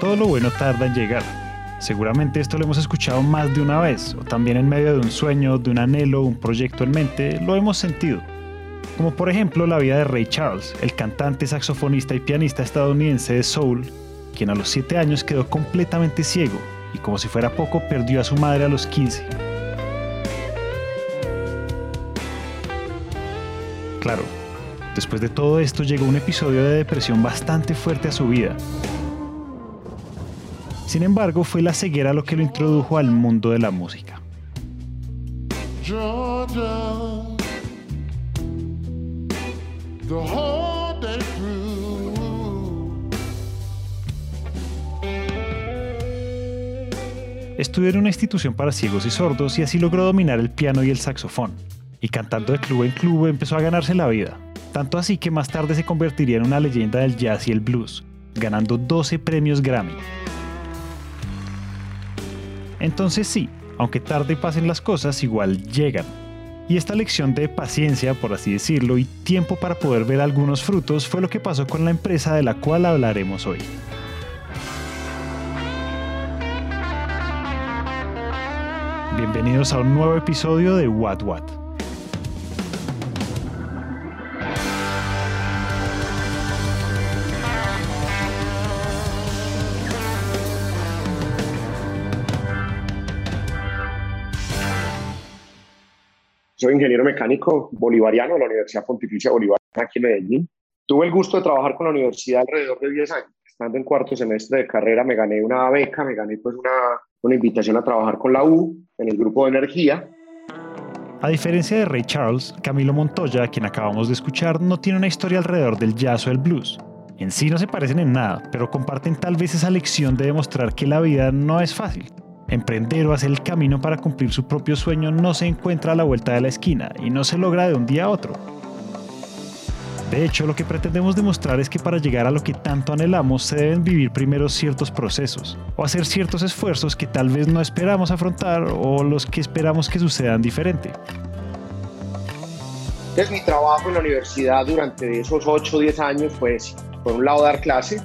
Todo lo bueno tarda en llegar. Seguramente esto lo hemos escuchado más de una vez, o también en medio de un sueño, de un anhelo, un proyecto en mente, lo hemos sentido. Como por ejemplo la vida de Ray Charles, el cantante, saxofonista y pianista estadounidense de soul, quien a los 7 años quedó completamente ciego y como si fuera poco perdió a su madre a los 15. Claro, después de todo esto llegó un episodio de depresión bastante fuerte a su vida. Sin embargo, fue la ceguera lo que lo introdujo al mundo de la música. Estudió en una institución para ciegos y sordos y así logró dominar el piano y el saxofón. Y cantando de club en club empezó a ganarse la vida. Tanto así que más tarde se convertiría en una leyenda del jazz y el blues, ganando 12 premios Grammy. Entonces sí, aunque tarde pasen las cosas, igual llegan. Y esta lección de paciencia, por así decirlo, y tiempo para poder ver algunos frutos fue lo que pasó con la empresa de la cual hablaremos hoy. Bienvenidos a un nuevo episodio de What What. Soy ingeniero mecánico bolivariano de la Universidad Pontificia Bolivariana aquí en Medellín. Tuve el gusto de trabajar con la universidad alrededor de 10 años. Estando en cuarto semestre de carrera me gané una beca, me gané pues una, una invitación a trabajar con la U en el grupo de energía. A diferencia de Ray Charles, Camilo Montoya, quien acabamos de escuchar, no tiene una historia alrededor del jazz o el blues. En sí no se parecen en nada, pero comparten tal vez esa lección de demostrar que la vida no es fácil Emprender o hacer el camino para cumplir su propio sueño no se encuentra a la vuelta de la esquina y no se logra de un día a otro. De hecho, lo que pretendemos demostrar es que para llegar a lo que tanto anhelamos se deben vivir primero ciertos procesos o hacer ciertos esfuerzos que tal vez no esperamos afrontar o los que esperamos que sucedan diferente. Entonces mi trabajo en la universidad durante esos 8 o 10 años fue, por un lado dar clase,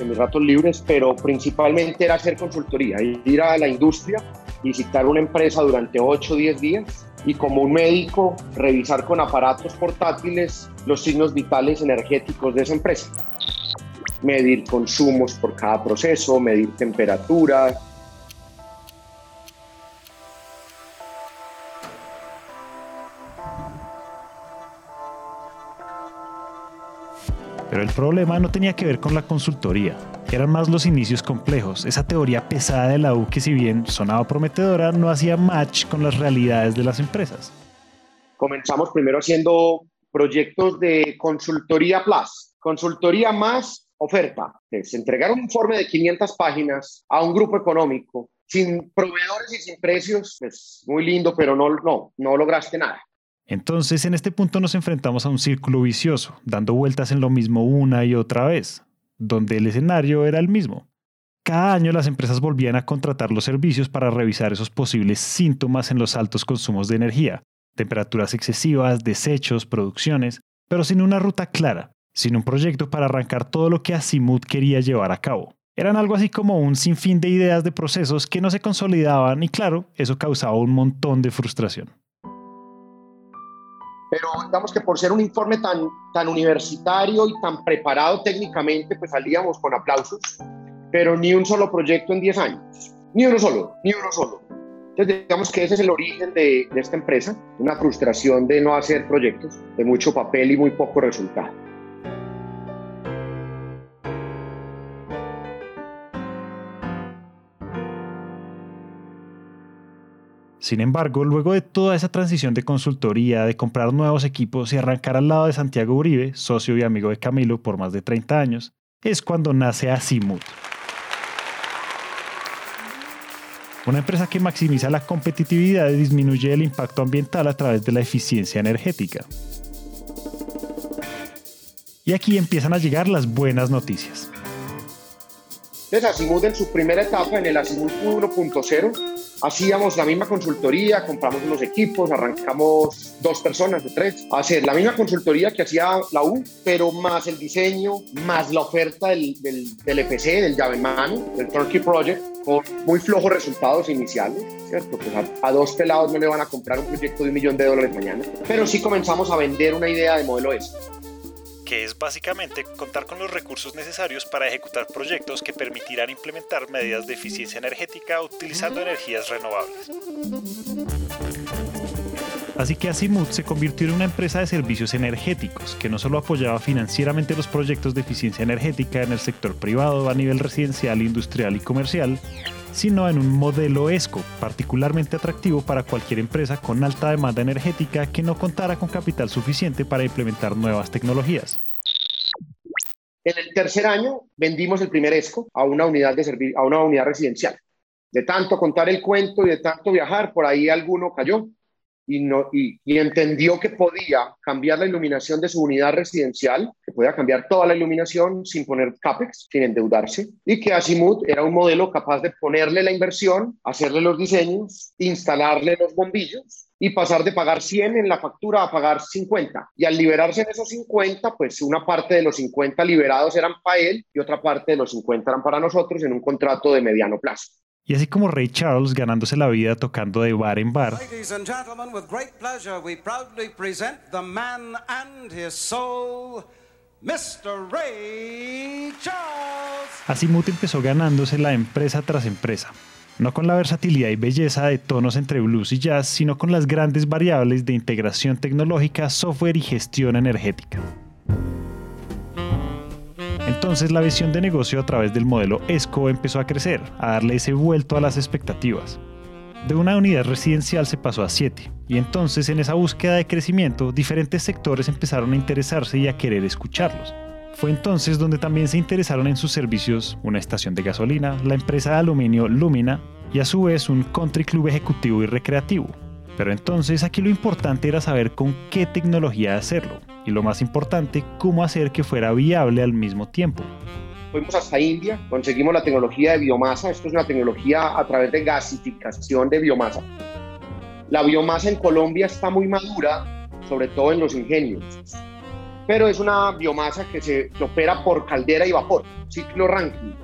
en mis ratos libres, pero principalmente era hacer consultoría, ir a la industria, visitar una empresa durante 8 o 10 días y como un médico revisar con aparatos portátiles los signos vitales energéticos de esa empresa. Medir consumos por cada proceso, medir temperaturas, Pero el problema no tenía que ver con la consultoría, eran más los inicios complejos, esa teoría pesada de la U que si bien sonaba prometedora, no hacía match con las realidades de las empresas. Comenzamos primero haciendo proyectos de consultoría plus, consultoría más oferta. Es entregar un informe de 500 páginas a un grupo económico sin proveedores y sin precios, es muy lindo, pero no, no, no lograste nada. Entonces, en este punto nos enfrentamos a un círculo vicioso, dando vueltas en lo mismo una y otra vez, donde el escenario era el mismo. Cada año las empresas volvían a contratar los servicios para revisar esos posibles síntomas en los altos consumos de energía, temperaturas excesivas, desechos, producciones, pero sin una ruta clara, sin un proyecto para arrancar todo lo que Asimut quería llevar a cabo. Eran algo así como un sinfín de ideas de procesos que no se consolidaban y claro, eso causaba un montón de frustración pero digamos que por ser un informe tan, tan universitario y tan preparado técnicamente, pues salíamos con aplausos, pero ni un solo proyecto en 10 años, ni uno solo, ni uno solo. Entonces digamos que ese es el origen de, de esta empresa, una frustración de no hacer proyectos, de mucho papel y muy poco resultado. Sin embargo, luego de toda esa transición de consultoría, de comprar nuevos equipos y arrancar al lado de Santiago Uribe, socio y amigo de Camilo por más de 30 años, es cuando nace Asimut. Una empresa que maximiza la competitividad y disminuye el impacto ambiental a través de la eficiencia energética. Y aquí empiezan a llegar las buenas noticias. Entonces, Asimut en su primera etapa, en el Asimut 1.0, hacíamos la misma consultoría, compramos unos equipos, arrancamos dos personas de tres. A hacer la misma consultoría que hacía la U, pero más el diseño, más la oferta del, del, del EPC, del llave en mano, del Turkey Project, con muy flojos resultados iniciales, ¿cierto? Pues a, a, dos pelados no le van a comprar un proyecto de un millón de dólares mañana, pero sí comenzamos a vender una idea de modelo S que es básicamente contar con los recursos necesarios para ejecutar proyectos que permitirán implementar medidas de eficiencia energética utilizando energías renovables. Así que Asimut se convirtió en una empresa de servicios energéticos que no solo apoyaba financieramente los proyectos de eficiencia energética en el sector privado a nivel residencial, industrial y comercial, sino en un modelo ESCO particularmente atractivo para cualquier empresa con alta demanda energética que no contara con capital suficiente para implementar nuevas tecnologías. En el tercer año vendimos el primer ESCO a una unidad, de a una unidad residencial. De tanto contar el cuento y de tanto viajar, por ahí alguno cayó y, entendió que podía cambiar la iluminación de su unidad residencial, que podía cambiar toda la iluminación sin poner CAPEX, sin endeudarse, y que Asimut era un modelo capaz de ponerle la inversión, hacerle los diseños, instalarle los bombillos y pasar de pagar 100 en la factura a pagar 50. Y al liberarse en esos 50, pues una parte de los 50 liberados eran para él y otra parte de los 50 eran para nosotros en un contrato de mediano plazo. Y así como Ray Charles ganándose la vida tocando de bar en bar, Asimut empezó ganándosela empresa tras empresa, no con la versatilidad y belleza de tonos entre blues y jazz, sino con las grandes variables de integración tecnológica, software y gestión energética. Entonces la visión de negocio a través del modelo ESCO empezó a crecer, a darle ese vuelto a las expectativas. De una unidad residencial se pasó a siete, y entonces en esa búsqueda de crecimiento diferentes sectores empezaron a interesarse y a querer escucharlos. Fue entonces donde también se interesaron en sus servicios una estación de gasolina, la empresa de aluminio Lumina y a su vez un country club ejecutivo y recreativo. Pero entonces aquí lo importante era saber con qué tecnología hacerlo, y lo más importante, cómo hacer que fuera viable al mismo tiempo. Fuimos hasta India, conseguimos la tecnología de biomasa, esto es una tecnología a través de gasificación de biomasa. La biomasa en Colombia está muy madura, sobre todo en los ingenios, pero es una biomasa que se opera por caldera y vapor, ciclo Rankine.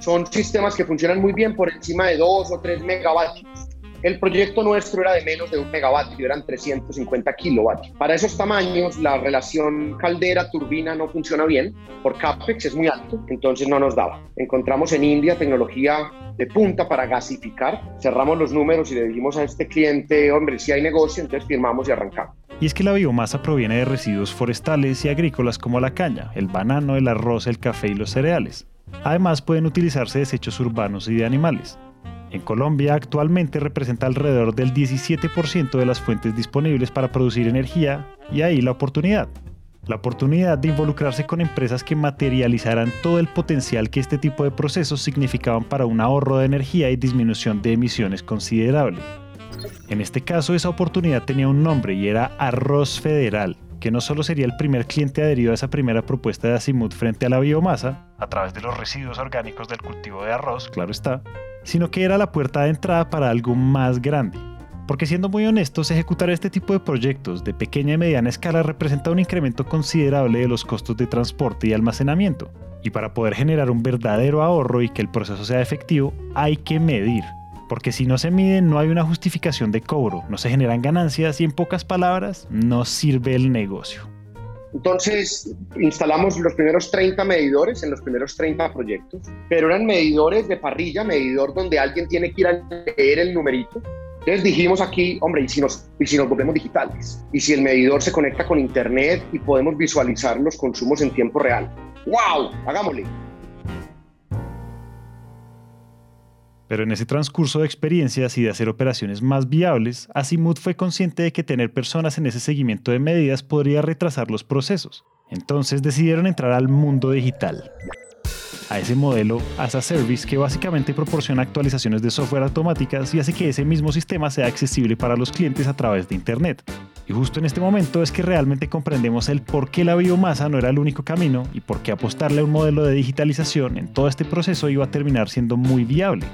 Son sistemas que funcionan muy bien por encima de 2 o 3 megavatios el proyecto nuestro era de menos de un megavatio, eran 350 kilovatios. Para esos tamaños, la relación caldera-turbina no funciona bien, por CAPEX es muy alto, entonces no nos daba. Encontramos en India tecnología de punta para gasificar, cerramos los números y le dijimos a este cliente, hombre, si hay negocio, entonces firmamos y arrancamos. Y es que la biomasa proviene de residuos forestales y agrícolas como la caña, el banano, el arroz, el café y los cereales. Además pueden utilizarse desechos urbanos y de animales. En Colombia actualmente representa alrededor del 17% de las fuentes disponibles para producir energía y ahí la oportunidad. La oportunidad de involucrarse con empresas que materializaran todo el potencial que este tipo de procesos significaban para un ahorro de energía y disminución de emisiones considerable. En este caso esa oportunidad tenía un nombre y era Arroz Federal, que no solo sería el primer cliente adherido a esa primera propuesta de Asimut frente a la biomasa, a través de los residuos orgánicos del cultivo de arroz, claro está, sino que era la puerta de entrada para algo más grande. Porque siendo muy honestos, ejecutar este tipo de proyectos de pequeña y mediana escala representa un incremento considerable de los costos de transporte y almacenamiento. Y para poder generar un verdadero ahorro y que el proceso sea efectivo, hay que medir. Porque si no se mide, no hay una justificación de cobro, no se generan ganancias y en pocas palabras, no sirve el negocio. Entonces, instalamos los primeros 30 medidores en los primeros 30 proyectos, pero eran medidores de parrilla, medidor donde alguien tiene que ir a leer el numerito. Entonces dijimos aquí, hombre, ¿y si, nos, ¿y si nos volvemos digitales? ¿Y si el medidor se conecta con Internet y podemos visualizar los consumos en tiempo real? ¡Wow! Hagámosle. Pero en ese transcurso de experiencias y de hacer operaciones más viables, Asimut fue consciente de que tener personas en ese seguimiento de medidas podría retrasar los procesos. Entonces decidieron entrar al mundo digital. A ese modelo as a service que básicamente proporciona actualizaciones de software automáticas y hace que ese mismo sistema sea accesible para los clientes a través de Internet. Y justo en este momento es que realmente comprendemos el por qué la biomasa no era el único camino y por qué apostarle a un modelo de digitalización en todo este proceso iba a terminar siendo muy viable.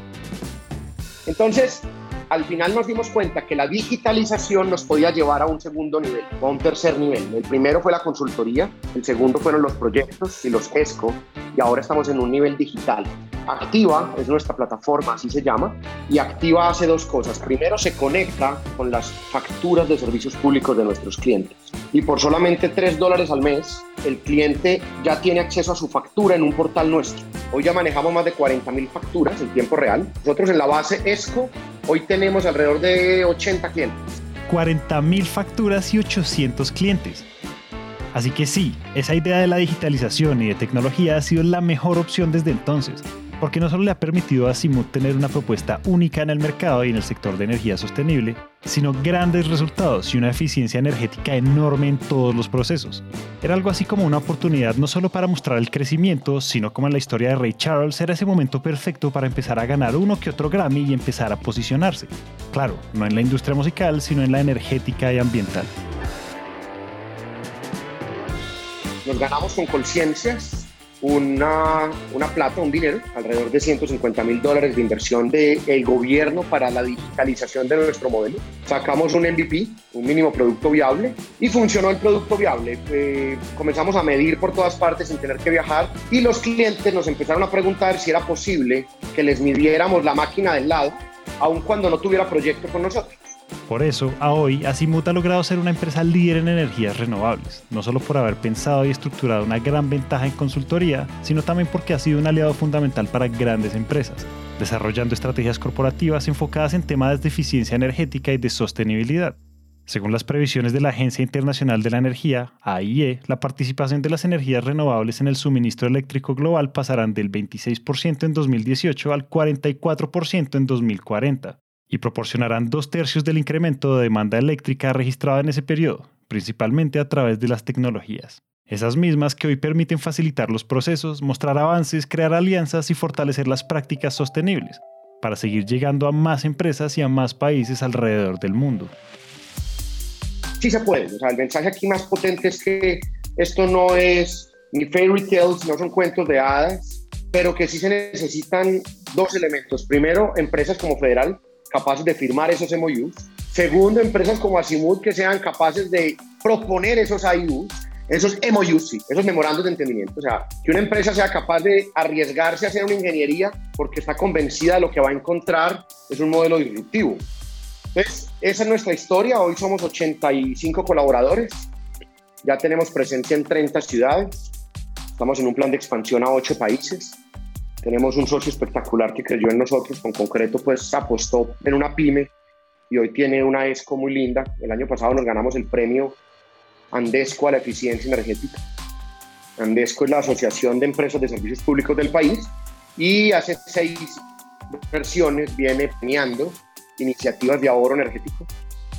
Entonces, al final nos dimos cuenta que la digitalización nos podía llevar a un segundo nivel a un tercer nivel. El primero fue la consultoría, el segundo fueron los proyectos y los ESCO, y ahora estamos en un nivel digital. Activa es nuestra plataforma, así se llama, y Activa hace dos cosas. Primero, se conecta con las facturas de servicios públicos de nuestros clientes. Y por solamente 3 dólares al mes, el cliente ya tiene acceso a su factura en un portal nuestro. Hoy ya manejamos más de 40 mil facturas en tiempo real. Nosotros en la base ESCO hoy tenemos alrededor de 80 clientes. 40 mil facturas y 800 clientes. Así que sí, esa idea de la digitalización y de tecnología ha sido la mejor opción desde entonces porque no solo le ha permitido a Simut tener una propuesta única en el mercado y en el sector de energía sostenible, sino grandes resultados y una eficiencia energética enorme en todos los procesos. Era algo así como una oportunidad no solo para mostrar el crecimiento, sino como en la historia de Ray Charles era ese momento perfecto para empezar a ganar uno que otro Grammy y empezar a posicionarse. Claro, no en la industria musical, sino en la energética y ambiental. Nos ganamos con conciencias una, una plata, un dinero, alrededor de 150 mil dólares de inversión del el gobierno para la digitalización de nuestro modelo. Sacamos un MVP, un mínimo producto viable, y funcionó el producto viable. Eh, comenzamos a medir por todas partes sin tener que viajar y los clientes nos empezaron a preguntar si era posible que les midiéramos la máquina del lado, aun cuando no tuviera proyecto con nosotros. Por eso, a hoy, Asimut ha logrado ser una empresa líder en energías renovables, no solo por haber pensado y estructurado una gran ventaja en consultoría, sino también porque ha sido un aliado fundamental para grandes empresas, desarrollando estrategias corporativas enfocadas en temas de eficiencia energética y de sostenibilidad. Según las previsiones de la Agencia Internacional de la Energía, AIE, la participación de las energías renovables en el suministro eléctrico global pasarán del 26% en 2018 al 44% en 2040 y proporcionarán dos tercios del incremento de demanda eléctrica registrado en ese periodo, principalmente a través de las tecnologías. Esas mismas que hoy permiten facilitar los procesos, mostrar avances, crear alianzas y fortalecer las prácticas sostenibles, para seguir llegando a más empresas y a más países alrededor del mundo. Sí se puede, el mensaje aquí más potente es que esto no es ni fairy tales, no son cuentos de hadas, pero que sí se necesitan dos elementos. Primero, empresas como Federal capaces de firmar esos MOUs. Segundo, empresas como Asimut que sean capaces de proponer esos IUs, esos MOUs, esos memorandos de entendimiento. O sea, que una empresa sea capaz de arriesgarse a hacer una ingeniería porque está convencida de lo que va a encontrar es un modelo disruptivo. Entonces, esa es nuestra historia. Hoy somos 85 colaboradores. Ya tenemos presencia en 30 ciudades. Estamos en un plan de expansión a 8 países. Tenemos un socio espectacular que creyó en nosotros, con concreto pues apostó en una pyme y hoy tiene una ESCO muy linda. El año pasado nos ganamos el premio Andesco a la eficiencia energética. Andesco es la Asociación de Empresas de Servicios Públicos del país y hace seis versiones viene premiando iniciativas de ahorro energético.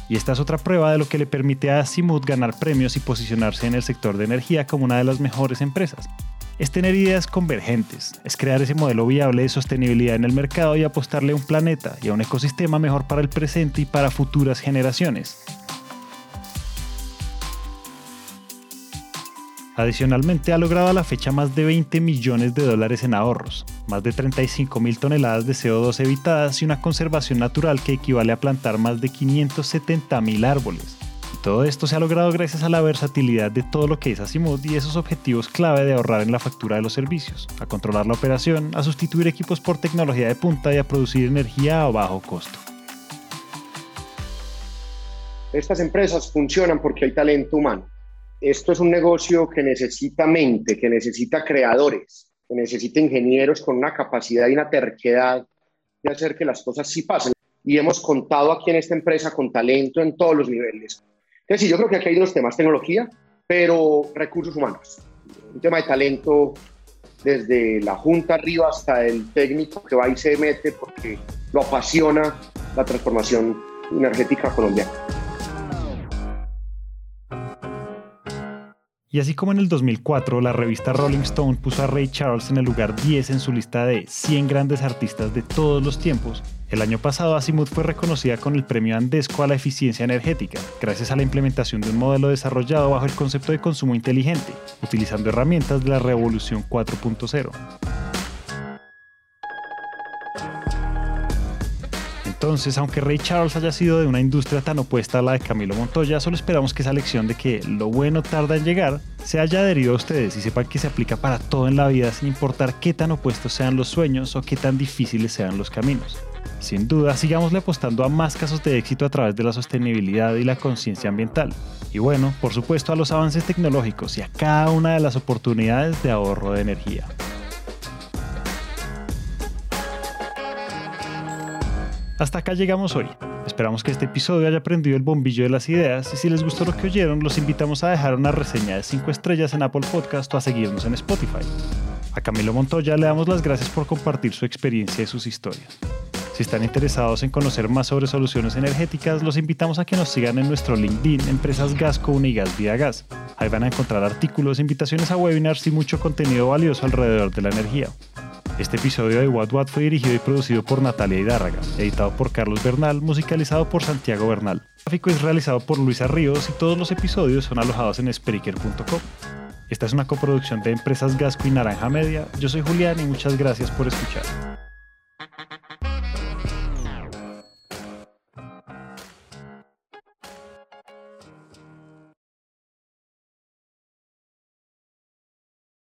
Y esta es otra prueba de lo que le permite a Simut ganar premios y posicionarse en el sector de energía como una de las mejores empresas es tener ideas convergentes, es crear ese modelo viable de sostenibilidad en el mercado y apostarle a un planeta y a un ecosistema mejor para el presente y para futuras generaciones. Adicionalmente ha logrado a la fecha más de 20 millones de dólares en ahorros, más de 35 mil toneladas de CO2 evitadas y una conservación natural que equivale a plantar más de 570 mil árboles. Todo esto se ha logrado gracias a la versatilidad de todo lo que es Asimov y esos objetivos clave de ahorrar en la factura de los servicios, a controlar la operación, a sustituir equipos por tecnología de punta y a producir energía a bajo costo. Estas empresas funcionan porque hay talento humano. Esto es un negocio que necesita mente, que necesita creadores, que necesita ingenieros con una capacidad y una terquedad de hacer que las cosas sí pasen. Y hemos contado aquí en esta empresa con talento en todos los niveles, sí, yo creo que aquí hay dos temas, tecnología, pero recursos humanos. Un tema de talento desde la junta arriba hasta el técnico que va y se mete porque lo apasiona la transformación energética colombiana. Y así como en el 2004 la revista Rolling Stone puso a Ray Charles en el lugar 10 en su lista de 100 grandes artistas de todos los tiempos, el año pasado Azimuth fue reconocida con el premio Andesco a la eficiencia energética, gracias a la implementación de un modelo desarrollado bajo el concepto de consumo inteligente, utilizando herramientas de la revolución 4.0. Entonces, aunque Ray Charles haya sido de una industria tan opuesta a la de Camilo Montoya, solo esperamos que esa lección de que lo bueno tarda en llegar se haya adherido a ustedes y sepan que se aplica para todo en la vida sin importar qué tan opuestos sean los sueños o qué tan difíciles sean los caminos. Sin duda, sigámosle apostando a más casos de éxito a través de la sostenibilidad y la conciencia ambiental. Y bueno, por supuesto a los avances tecnológicos y a cada una de las oportunidades de ahorro de energía. Hasta acá llegamos hoy. Esperamos que este episodio haya prendido el bombillo de las ideas y si les gustó lo que oyeron, los invitamos a dejar una reseña de 5 estrellas en Apple Podcast o a seguirnos en Spotify. A Camilo Montoya le damos las gracias por compartir su experiencia y sus historias. Si están interesados en conocer más sobre soluciones energéticas, los invitamos a que nos sigan en nuestro LinkedIn Empresas Gasco Unigas Vía Gas. Ahí van a encontrar artículos, invitaciones a webinars y mucho contenido valioso alrededor de la energía. Este episodio de What What fue dirigido y producido por Natalia Hidárraga, editado por Carlos Bernal, musicalizado por Santiago Bernal. El gráfico es realizado por Luisa Ríos y todos los episodios son alojados en Spreaker.com. Esta es una coproducción de Empresas Gasco y Naranja Media. Yo soy Julián y muchas gracias por escuchar.